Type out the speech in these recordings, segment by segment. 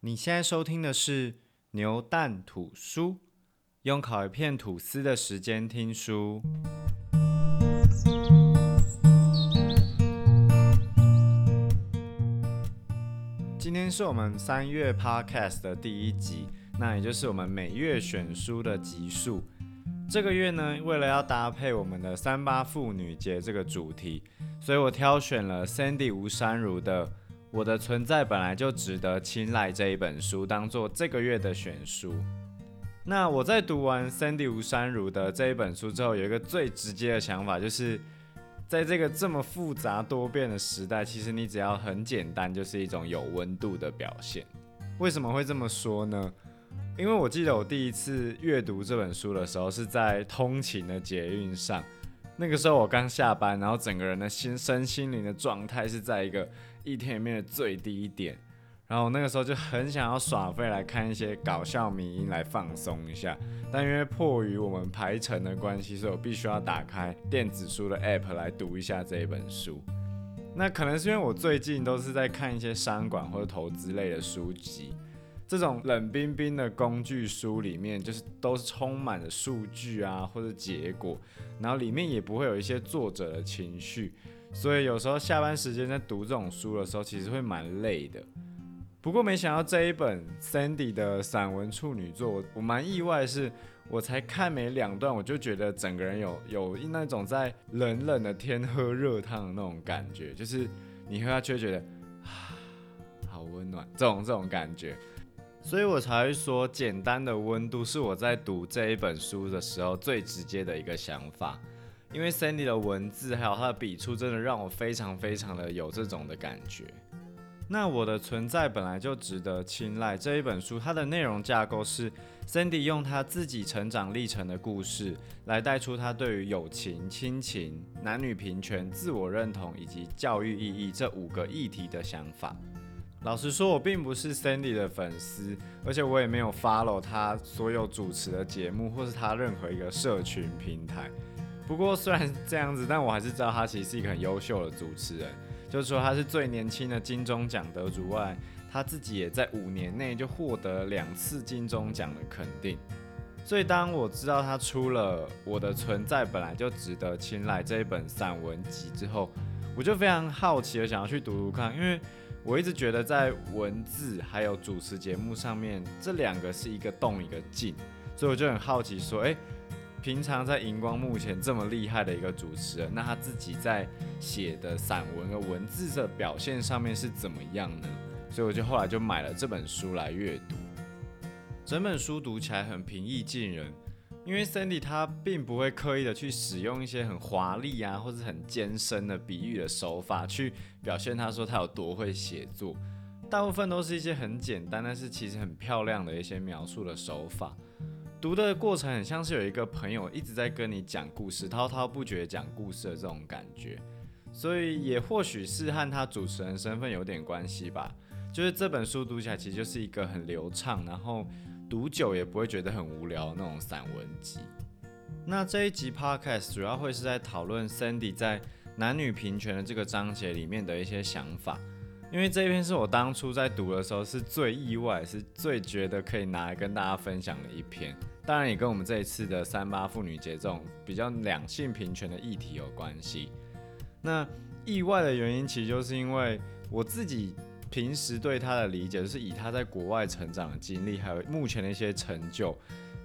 你现在收听的是牛蛋吐书，用烤一片吐司的时间听书。今天是我们三月 Podcast 的第一集，那也就是我们每月选书的集数。这个月呢，为了要搭配我们的三八妇女节这个主题，所以我挑选了 Sandy 吴珊如的。我的存在本来就值得青睐这一本书当做这个月的选书。那我在读完 Sandy 吴珊如的这一本书之后，有一个最直接的想法，就是在这个这么复杂多变的时代，其实你只要很简单，就是一种有温度的表现。为什么会这么说呢？因为我记得我第一次阅读这本书的时候，是在通勤的捷运上。那个时候我刚下班，然后整个人的心身心灵的状态是在一个。一天里面的最低点，然后那个时候就很想要耍废来看一些搞笑迷音来放松一下，但因为迫于我们排程的关系，所以我必须要打开电子书的 app 来读一下这一本书。那可能是因为我最近都是在看一些商管或者投资类的书籍，这种冷冰冰的工具书里面就是都是充满了数据啊或者结果，然后里面也不会有一些作者的情绪。所以有时候下班时间在读这种书的时候，其实会蛮累的。不过没想到这一本 Sandy 的散文处女作，我蛮意外，是我才看没两段，我就觉得整个人有有那种在冷冷的天喝热汤的那种感觉，就是你喝下去会觉得啊，好温暖，这种这种感觉。所以我才会说，简单的温度是我在读这一本书的时候最直接的一个想法。因为 Sandy 的文字还有他的笔触，真的让我非常非常的有这种的感觉。那我的存在本来就值得青睐。这一本书，它的内容架构是 Sandy 用他自己成长历程的故事，来带出他对于友情、亲情、男女平权、自我认同以及教育意义这五个议题的想法。老实说，我并不是 Sandy 的粉丝，而且我也没有 follow 他所有主持的节目，或是他任何一个社群平台。不过虽然这样子，但我还是知道他其实是一个很优秀的主持人。就是说他是最年轻的金钟奖得主外，他自己也在五年内就获得两次金钟奖的肯定。所以当我知道他出了《我的存在本来就值得青睐》这一本散文集之后，我就非常好奇的想要去读读看，因为我一直觉得在文字还有主持节目上面，这两个是一个动一个静，所以我就很好奇说，哎。平常在荧光幕前这么厉害的一个主持人，那他自己在写的散文和文字的表现上面是怎么样呢？所以我就后来就买了这本书来阅读。整本书读起来很平易近人，因为 Sandy 他并不会刻意的去使用一些很华丽啊或者很艰深的比喻的手法去表现他说他有多会写作，大部分都是一些很简单但是其实很漂亮的一些描述的手法。读的过程很像是有一个朋友一直在跟你讲故事，滔滔不绝讲故事的这种感觉，所以也或许是和他主持人身份有点关系吧。就是这本书读起来其实就是一个很流畅，然后读久也不会觉得很无聊那种散文集。那这一集 podcast 主要会是在讨论 Sandy 在男女平权的这个章节里面的一些想法。因为这一篇是我当初在读的时候是最意外，是最觉得可以拿来跟大家分享的一篇。当然也跟我们这一次的三八妇女节这种比较两性平权的议题有关系。那意外的原因其实就是因为我自己平时对他的理解，就是以他在国外成长的经历，还有目前的一些成就，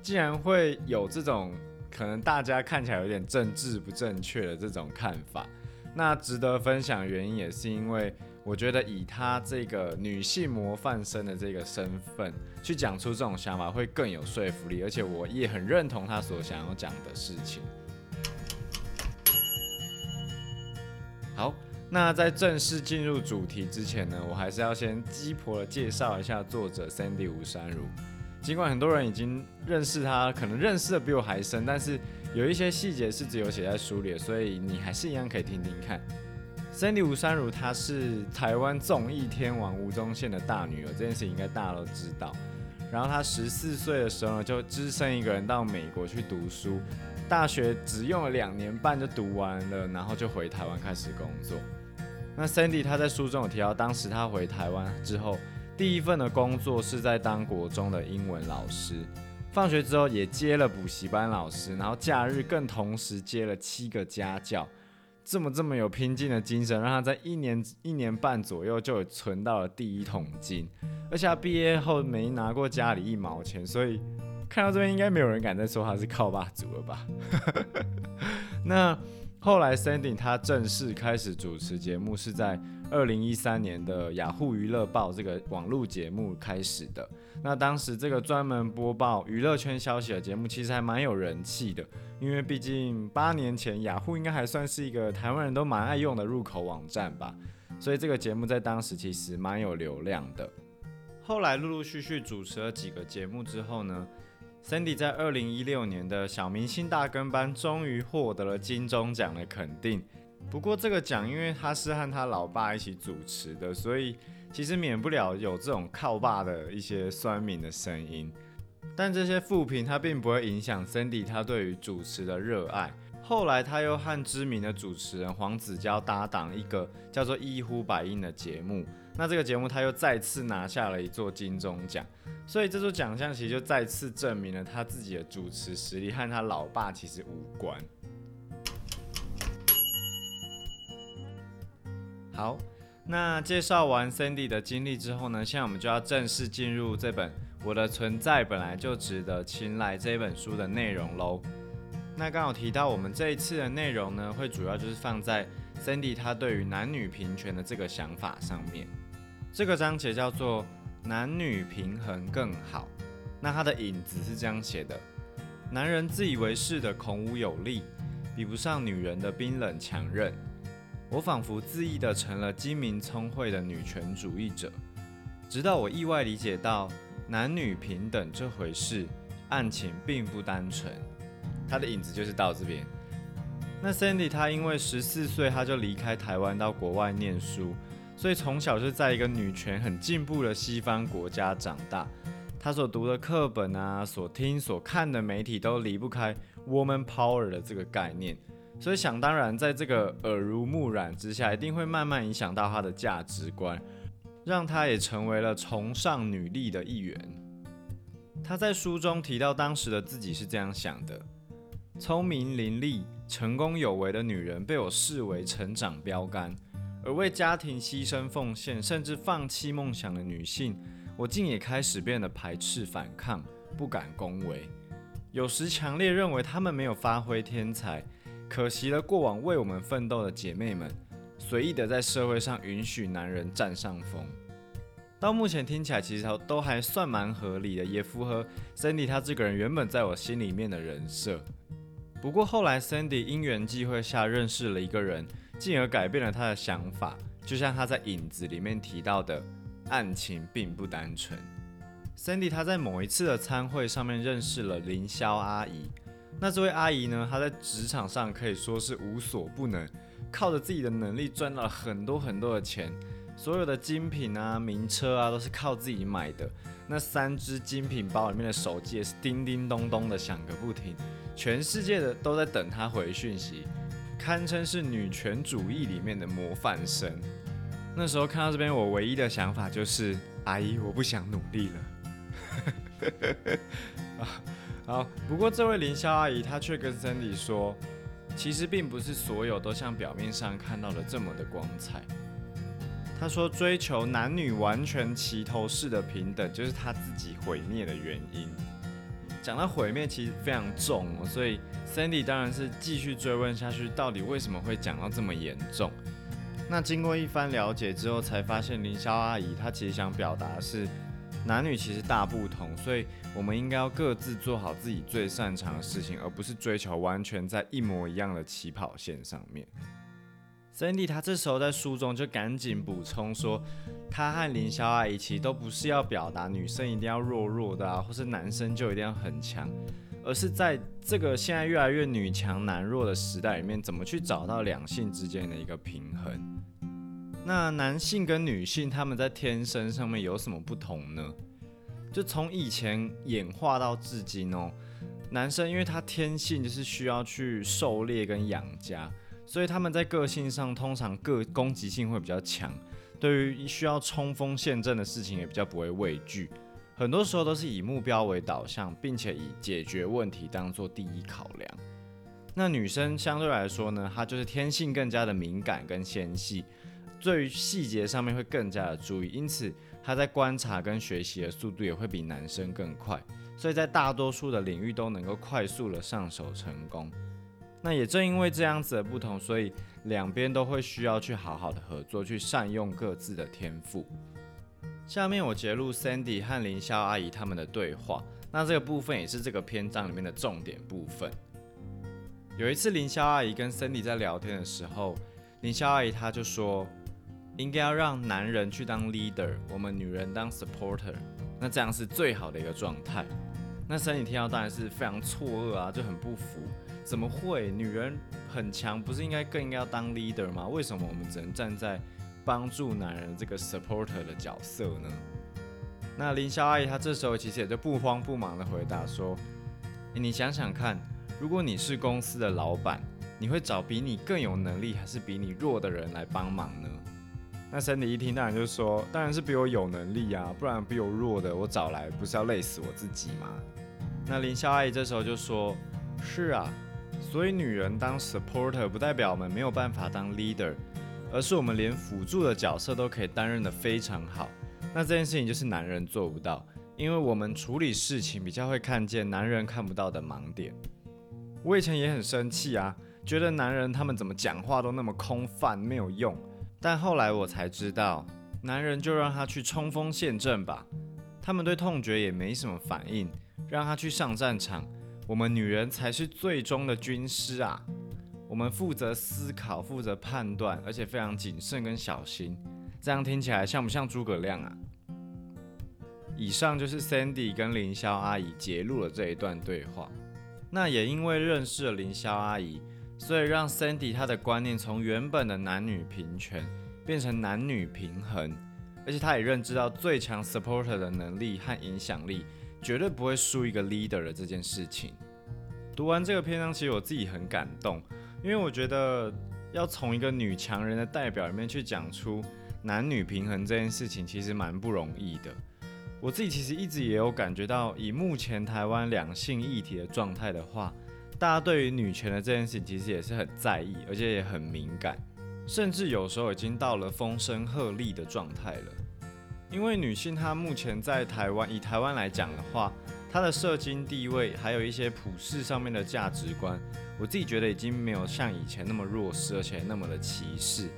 竟然会有这种可能大家看起来有点政治不正确的这种看法。那值得分享原因也是因为。我觉得以她这个女性模范生的这个身份去讲出这种想法会更有说服力，而且我也很认同她所想要讲的事情。好，那在正式进入主题之前呢，我还是要先鸡婆的介绍一下作者 Sandy 吴珊如。尽管很多人已经认识她，可能认识的比我还深，但是有一些细节是只有写在书里的，所以你还是一样可以听听看。Sandy 吴珊如，她是台湾综艺天王吴宗宪的大女儿，这件事情应该大家都知道。然后她十四岁的时候呢，就只身一个人到美国去读书，大学只用了两年半就读完了，然后就回台湾开始工作。那 Sandy 他在书中有提到，当时他回台湾之后，第一份的工作是在当国中的英文老师，放学之后也接了补习班老师，然后假日更同时接了七个家教。这么这么有拼劲的精神，让他在一年一年半左右就存到了第一桶金，而且他毕业后没拿过家里一毛钱，所以看到这边应该没有人敢再说他是靠爸族了吧？那后来 Sandy 他正式开始主持节目是在二零一三年的雅虎娱乐报这个网络节目开始的。那当时这个专门播报娱乐圈消息的节目，其实还蛮有人气的。因为毕竟八年前，雅虎应该还算是一个台湾人都蛮爱用的入口网站吧，所以这个节目在当时其实蛮有流量的。后来陆陆续续主持了几个节目之后呢，Sandy 在二零一六年的小明星大跟班终于获得了金钟奖的肯定。不过这个奖因为他是和他老爸一起主持的，所以其实免不了有这种靠爸的一些酸民的声音。但这些负评他并不会影响 Cindy 他对于主持的热爱。后来他又和知名的主持人黄子佼搭档一个叫做《一呼百应》的节目，那这个节目他又再次拿下了一座金钟奖。所以这座奖项其实就再次证明了他自己的主持实力和他老爸其实无关。好，那介绍完 Cindy 的经历之后呢，现在我们就要正式进入这本。我的存在本来就值得青睐这本书的内容喽。那刚好提到我们这一次的内容呢，会主要就是放在 Cindy 他对于男女平权的这个想法上面。这个章节叫做男女平衡更好。那它的引子是这样写的：男人自以为是的孔武有力，比不上女人的冰冷强韧。我仿佛恣意的成了精明聪慧的女权主义者，直到我意外理解到。男女平等这回事，案情并不单纯。他的影子就是到这边。那 Sandy 他因为十四岁他就离开台湾到国外念书，所以从小就在一个女权很进步的西方国家长大。她所读的课本啊，所听所看的媒体都离不开 woman power 的这个概念，所以想当然，在这个耳濡目染之下，一定会慢慢影响到她的价值观。让她也成为了崇尚女力的一员。她在书中提到，当时的自己是这样想的：聪明伶俐、成功有为的女人被我视为成长标杆，而为家庭牺牲奉献，甚至放弃梦想的女性，我竟也开始变得排斥、反抗，不敢恭维。有时强烈认为她们没有发挥天才，可惜了过往为我们奋斗的姐妹们。随意的在社会上允许男人占上风，到目前听起来其实都还算蛮合理的，也符合 Cindy 她这个人原本在我心里面的人设。不过后来 Cindy 因缘际会下认识了一个人，进而改变了他的想法。就像他在影子里面提到的，案情并不单纯。Cindy 他在某一次的餐会上面认识了林霄阿姨，那这位阿姨呢，她在职场上可以说是无所不能。靠着自己的能力赚到了很多很多的钱，所有的精品啊、名车啊都是靠自己买的。那三只精品包里面的手机也是叮叮咚咚的响个不停，全世界的都在等他回讯息，堪称是女权主义里面的模范生。那时候看到这边，我唯一的想法就是：阿姨，我不想努力了。好，不过这位林霄阿姨她却跟 Cindy 说。其实并不是所有都像表面上看到的这么的光彩。她说，追求男女完全齐头式的平等，就是她自己毁灭的原因。讲到毁灭，其实非常重哦，所以 Sandy 当然是继续追问下去，到底为什么会讲到这么严重？那经过一番了解之后，才发现林霄阿姨她其实想表达的是。男女其实大不同，所以我们应该要各自做好自己最擅长的事情，而不是追求完全在一模一样的起跑线上面。Cindy 他这时候在书中就赶紧补充说，他和林霄阿姨其实都不是要表达女生一定要弱弱的啊，或是男生就一定要很强，而是在这个现在越来越女强男弱的时代里面，怎么去找到两性之间的一个平衡。那男性跟女性他们在天生上面有什么不同呢？就从以前演化到至今哦，男生因为他天性就是需要去狩猎跟养家，所以他们在个性上通常个攻击性会比较强，对于需要冲锋陷阵的事情也比较不会畏惧。很多时候都是以目标为导向，并且以解决问题当做第一考量。那女生相对来说呢，她就是天性更加的敏感跟纤细，对于细节上面会更加的注意，因此她在观察跟学习的速度也会比男生更快，所以在大多数的领域都能够快速的上手成功。那也正因为这样子的不同，所以两边都会需要去好好的合作，去善用各自的天赋。下面我截录 Sandy 和林霄阿姨他们的对话，那这个部分也是这个篇章里面的重点部分。有一次林霄阿姨跟 Sandy 在聊天的时候，林霄阿姨她就说，应该要让男人去当 leader，我们女人当 supporter，那这样是最好的一个状态。那 Sandy 听到当然是非常错愕啊，就很不服。怎么会？女人很强，不是应该更应该要当 leader 吗？为什么我们只能站在帮助男人这个 supporter 的角色呢？那林霄阿姨她这时候其实也就不慌不忙的回答说：“你想想看，如果你是公司的老板，你会找比你更有能力还是比你弱的人来帮忙呢？”那森迪一听当然就说：“当然是比我有能力啊，不然比我弱的我找来不是要累死我自己吗？”那林霄阿姨这时候就说：“是啊。”所以女人当 supporter 不代表我们没有办法当 leader，而是我们连辅助的角色都可以担任的非常好。那这件事情就是男人做不到，因为我们处理事情比较会看见男人看不到的盲点。我以前也很生气啊，觉得男人他们怎么讲话都那么空泛没有用。但后来我才知道，男人就让他去冲锋陷阵吧，他们对痛觉也没什么反应，让他去上战场。我们女人才是最终的军师啊！我们负责思考，负责判断，而且非常谨慎跟小心。这样听起来像不像诸葛亮啊？以上就是 Sandy 跟凌霄阿姨揭露了这一段对话。那也因为认识了凌霄阿姨，所以让 Sandy 她的观念从原本的男女平权变成男女平衡，而且她也认知到最强 supporter 的能力和影响力。绝对不会输一个 leader 的这件事情。读完这个篇章，其实我自己很感动，因为我觉得要从一个女强人的代表里面去讲出男女平衡这件事情，其实蛮不容易的。我自己其实一直也有感觉到，以目前台湾两性议题的状态的话，大家对于女权的这件事情其实也是很在意，而且也很敏感，甚至有时候已经到了风声鹤唳的状态了。因为女性她目前在台湾，以台湾来讲的话，他的社经地位，还有一些普世上面的价值观，我自己觉得已经没有像以前那么弱势，而且那么的歧视。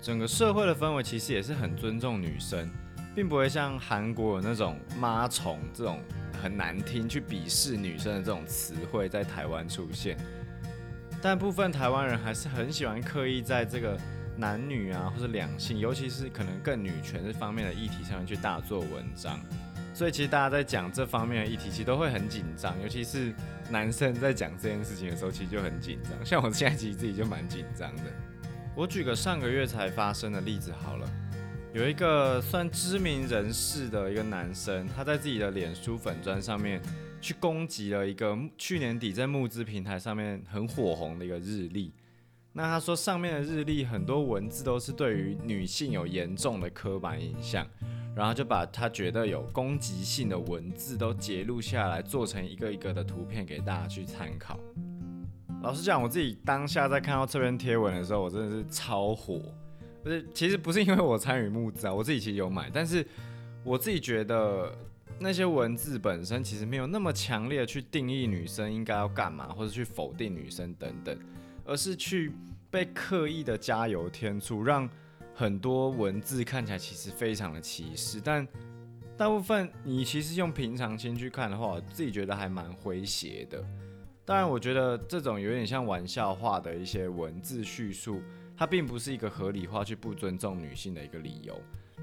整个社会的氛围其实也是很尊重女生，并不会像韩国有那种妈虫这种很难听去鄙视女生的这种词汇在台湾出现。但部分台湾人还是很喜欢刻意在这个。男女啊，或者两性，尤其是可能更女权这方面的议题上面去大做文章，所以其实大家在讲这方面的议题，其实都会很紧张，尤其是男生在讲这件事情的时候，其实就很紧张。像我现在其实自己就蛮紧张的。我举个上个月才发生的例子好了，有一个算知名人士的一个男生，他在自己的脸书粉砖上面去攻击了一个去年底在募资平台上面很火红的一个日历。那他说上面的日历很多文字都是对于女性有严重的刻板印象，然后就把他觉得有攻击性的文字都截录下来，做成一个一个的图片给大家去参考。老实讲，我自己当下在看到这篇贴文的时候，我真的是超火。不是，其实不是因为我参与募资啊，我自己其实有买，但是我自己觉得那些文字本身其实没有那么强烈去定义女生应该要干嘛，或者去否定女生等等。而是去被刻意的加油添醋，让很多文字看起来其实非常的歧视，但大部分你其实用平常心去看的话，我自己觉得还蛮诙谐的。当然，我觉得这种有点像玩笑话的一些文字叙述，它并不是一个合理化去不尊重女性的一个理由。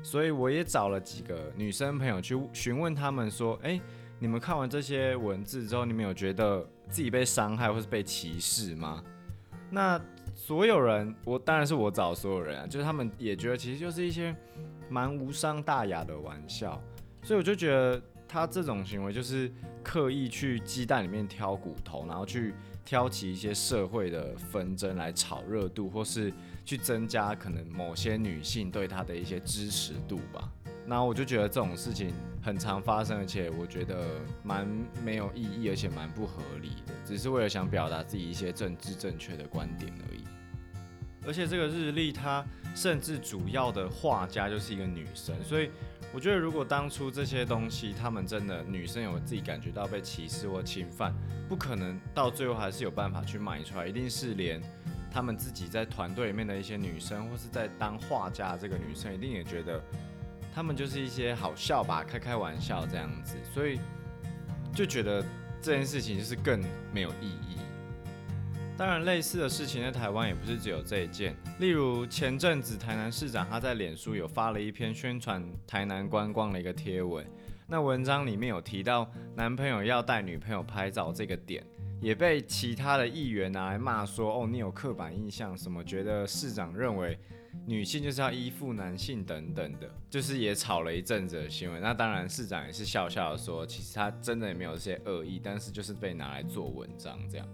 所以我也找了几个女生朋友去询问他们说：“诶，你们看完这些文字之后，你们有觉得自己被伤害或是被歧视吗？”那所有人，我当然是我找所有人啊，就是他们也觉得其实就是一些蛮无伤大雅的玩笑，所以我就觉得他这种行为就是刻意去鸡蛋里面挑骨头，然后去挑起一些社会的纷争来炒热度，或是去增加可能某些女性对他的一些支持度吧。那我就觉得这种事情很常发生，而且我觉得蛮没有意义，而且蛮不合理的，只是为了想表达自己一些政治正确的观点而已。而且这个日历它甚至主要的画家就是一个女生，所以我觉得如果当初这些东西他们真的女生有自己感觉到被歧视或侵犯，不可能到最后还是有办法去卖出来，一定是连他们自己在团队里面的一些女生，或是在当画家这个女生，一定也觉得。他们就是一些好笑吧，开开玩笑这样子，所以就觉得这件事情就是更没有意义。当然，类似的事情在台湾也不是只有这一件。例如前阵子台南市长他在脸书有发了一篇宣传台南观光的一个贴文，那文章里面有提到男朋友要带女朋友拍照这个点，也被其他的议员拿来骂说：“哦，你有刻板印象，什么觉得市长认为。”女性就是要依附男性等等的，就是也吵了一阵子的新闻。那当然，市长也是笑笑的说，其实他真的也没有这些恶意，但是就是被拿来做文章这样。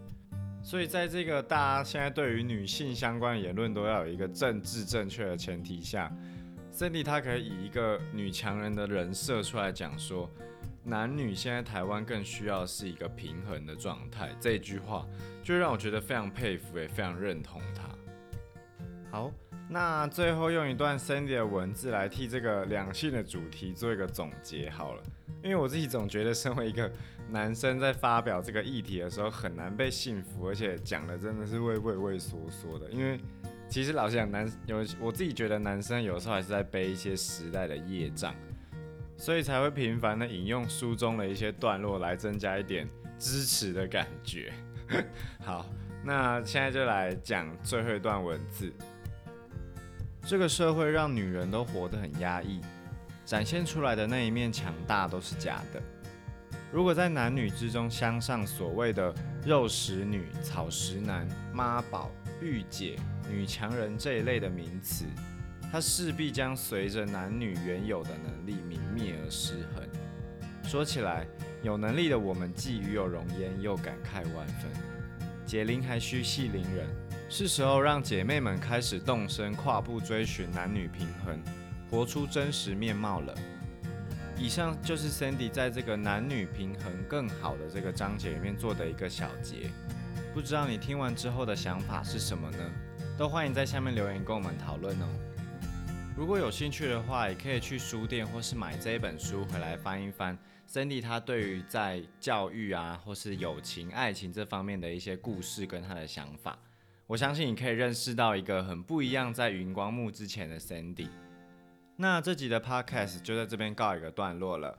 所以在这个大家现在对于女性相关的言论都要有一个政治正确的前提下，Cindy 她可以以一个女强人的人设出来讲说，男女现在台湾更需要是一个平衡的状态。这句话就让我觉得非常佩服，也非常认同她。好。那最后用一段 Cindy 的文字来替这个两性的主题做一个总结好了，因为我自己总觉得身为一个男生在发表这个议题的时候很难被信服，而且讲的真的是畏畏畏缩缩的。因为其实老实讲，男有我自己觉得男生有时候还是在背一些时代的业障，所以才会频繁的引用书中的一些段落来增加一点支持的感觉。好，那现在就来讲最后一段文字。这个社会让女人都活得很压抑，展现出来的那一面强大都是假的。如果在男女之中镶上所谓的肉食女、草食男、妈宝、御姐、女强人这一类的名词，它势必将随着男女原有的能力泯灭而失衡。说起来，有能力的我们既与有容焉，又感慨万分。解铃还须系铃人。是时候让姐妹们开始动身，跨步追寻男女平衡，活出真实面貌了。以上就是 Sandy 在这个男女平衡更好的这个章节里面做的一个小结。不知道你听完之后的想法是什么呢？都欢迎在下面留言跟我们讨论哦。如果有兴趣的话，也可以去书店或是买这一本书回来翻一翻。Sandy 他对于在教育啊，或是友情、爱情这方面的一些故事跟他的想法。我相信你可以认识到一个很不一样，在云光幕之前的 Sandy。那这集的 Podcast 就在这边告一个段落了，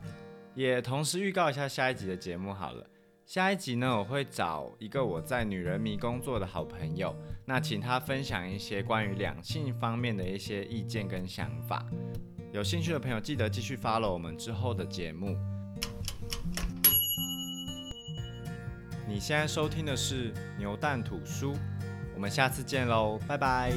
也同时预告一下下一集的节目好了。下一集呢，我会找一个我在女人迷工作的好朋友，那请他分享一些关于两性方面的一些意见跟想法。有兴趣的朋友记得继续 follow 我们之后的节目。你现在收听的是牛蛋吐书。我们下次见喽，拜拜。